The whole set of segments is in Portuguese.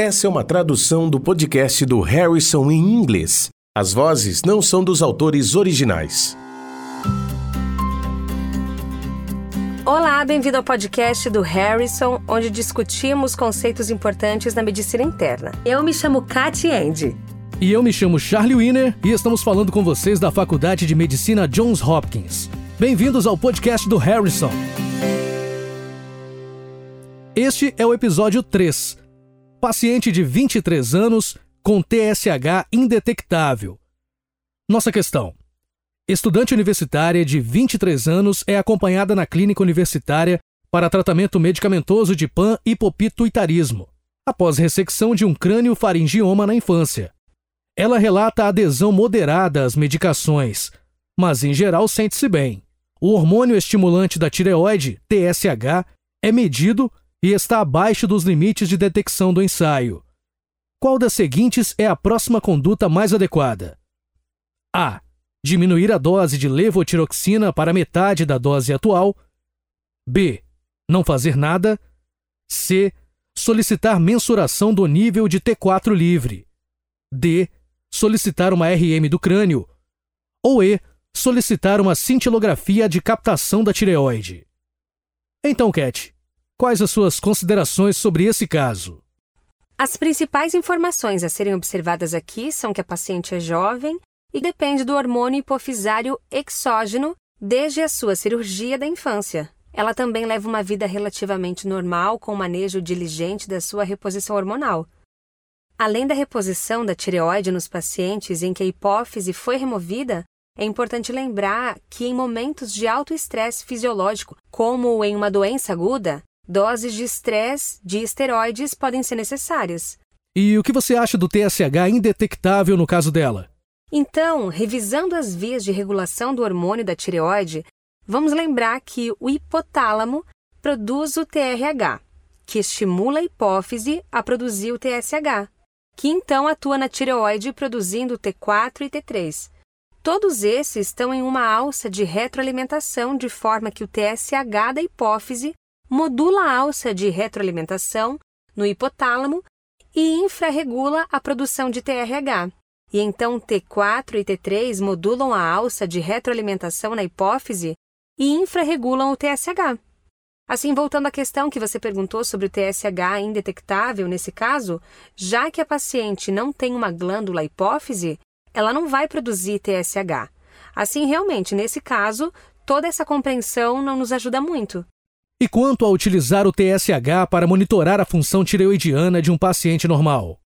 Essa é uma tradução do podcast do Harrison em inglês. As vozes não são dos autores originais. Olá, bem-vindo ao podcast do Harrison, onde discutimos conceitos importantes na medicina interna. Eu me chamo Katy Andy. E eu me chamo Charlie Wiener e estamos falando com vocês da Faculdade de Medicina Johns Hopkins. Bem-vindos ao podcast do Harrison. Este é o episódio 3. Paciente de 23 anos com TSH indetectável. Nossa questão: Estudante universitária de 23 anos é acompanhada na clínica universitária para tratamento medicamentoso de pan-hipopituitarismo, após ressecção de um crânio faringioma na infância. Ela relata adesão moderada às medicações, mas em geral sente-se bem. O hormônio estimulante da tireoide, TSH, é medido e está abaixo dos limites de detecção do ensaio. Qual das seguintes é a próxima conduta mais adequada? A. Diminuir a dose de levotiroxina para metade da dose atual. B. Não fazer nada. C. Solicitar mensuração do nível de T4 livre. D. Solicitar uma RM do crânio. Ou E solicitar uma cintilografia de captação da tireoide. Então, Cat, quais as suas considerações sobre esse caso? As principais informações a serem observadas aqui são que a paciente é jovem e depende do hormônio hipofisário exógeno desde a sua cirurgia da infância. Ela também leva uma vida relativamente normal com o manejo diligente da sua reposição hormonal. Além da reposição da tireoide nos pacientes em que a hipófise foi removida, é importante lembrar que em momentos de alto estresse fisiológico, como em uma doença aguda, doses de estresse de esteroides podem ser necessárias. E o que você acha do TSH indetectável no caso dela? Então, revisando as vias de regulação do hormônio da tireoide, vamos lembrar que o hipotálamo produz o TRH, que estimula a hipófise a produzir o TSH, que então atua na tireoide produzindo T4 e T3. Todos esses estão em uma alça de retroalimentação, de forma que o TSH da hipófise modula a alça de retroalimentação no hipotálamo e infrarregula a produção de TRH. E então T4 e T3 modulam a alça de retroalimentação na hipófise e infrarregulam o TSH. Assim, voltando à questão que você perguntou sobre o TSH indetectável nesse caso, já que a paciente não tem uma glândula hipófise, ela não vai produzir TSH. Assim, realmente, nesse caso, toda essa compreensão não nos ajuda muito. E quanto a utilizar o TSH para monitorar a função tireoidiana de um paciente normal?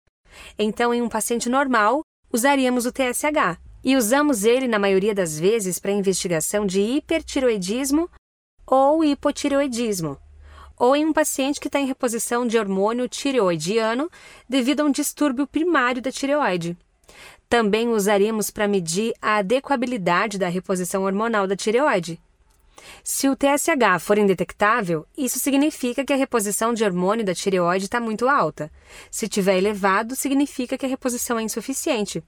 Então, em um paciente normal, usaríamos o TSH. E usamos ele, na maioria das vezes, para investigação de hipertiroidismo ou hipotireoidismo, ou em um paciente que está em reposição de hormônio tireoidiano devido a um distúrbio primário da tireoide. Também usaríamos para medir a adequabilidade da reposição hormonal da tireoide. Se o TSH for indetectável, isso significa que a reposição de hormônio da tireoide está muito alta. Se estiver elevado, significa que a reposição é insuficiente.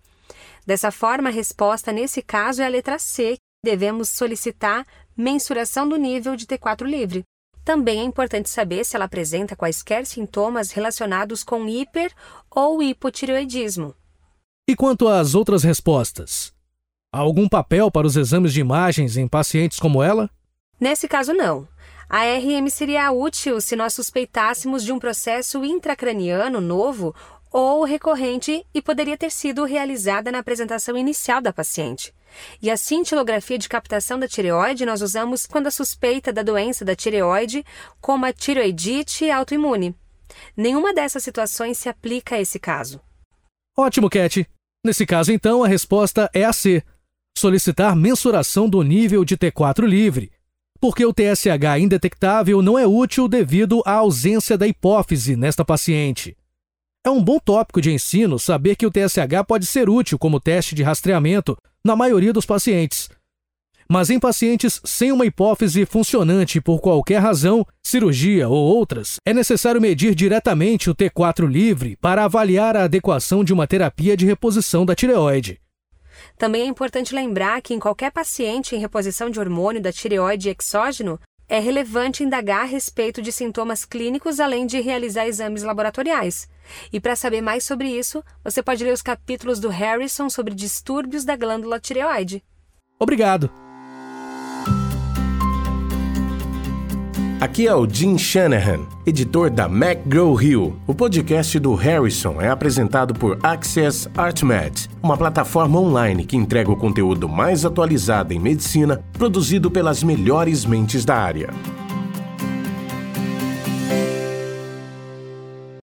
Dessa forma, a resposta nesse caso é a letra C. Devemos solicitar mensuração do nível de T4 livre. Também é importante saber se ela apresenta quaisquer sintomas relacionados com hiper ou hipotireoidismo. E quanto às outras respostas? Há algum papel para os exames de imagens em pacientes como ela? Nesse caso, não. A RM seria útil se nós suspeitássemos de um processo intracraniano novo ou recorrente e poderia ter sido realizada na apresentação inicial da paciente. E a cintilografia de captação da tireoide nós usamos quando a suspeita da doença da tireoide, como a tireoidite autoimune. Nenhuma dessas situações se aplica a esse caso. Ótimo, Cat. Nesse caso, então, a resposta é a C. Solicitar mensuração do nível de T4 livre, porque o TSH indetectável não é útil devido à ausência da hipófise nesta paciente. É um bom tópico de ensino saber que o TSH pode ser útil como teste de rastreamento na maioria dos pacientes, mas em pacientes sem uma hipófise funcionante por qualquer razão, cirurgia ou outras, é necessário medir diretamente o T4 livre para avaliar a adequação de uma terapia de reposição da tireoide. Também é importante lembrar que em qualquer paciente em reposição de hormônio da tireoide exógeno, é relevante indagar a respeito de sintomas clínicos além de realizar exames laboratoriais. E para saber mais sobre isso, você pode ler os capítulos do Harrison sobre distúrbios da glândula tireoide. Obrigado! Aqui é o Jim Shanahan, editor da McGraw-Hill. O podcast do Harrison é apresentado por Access ArtMed, uma plataforma online que entrega o conteúdo mais atualizado em medicina, produzido pelas melhores mentes da área.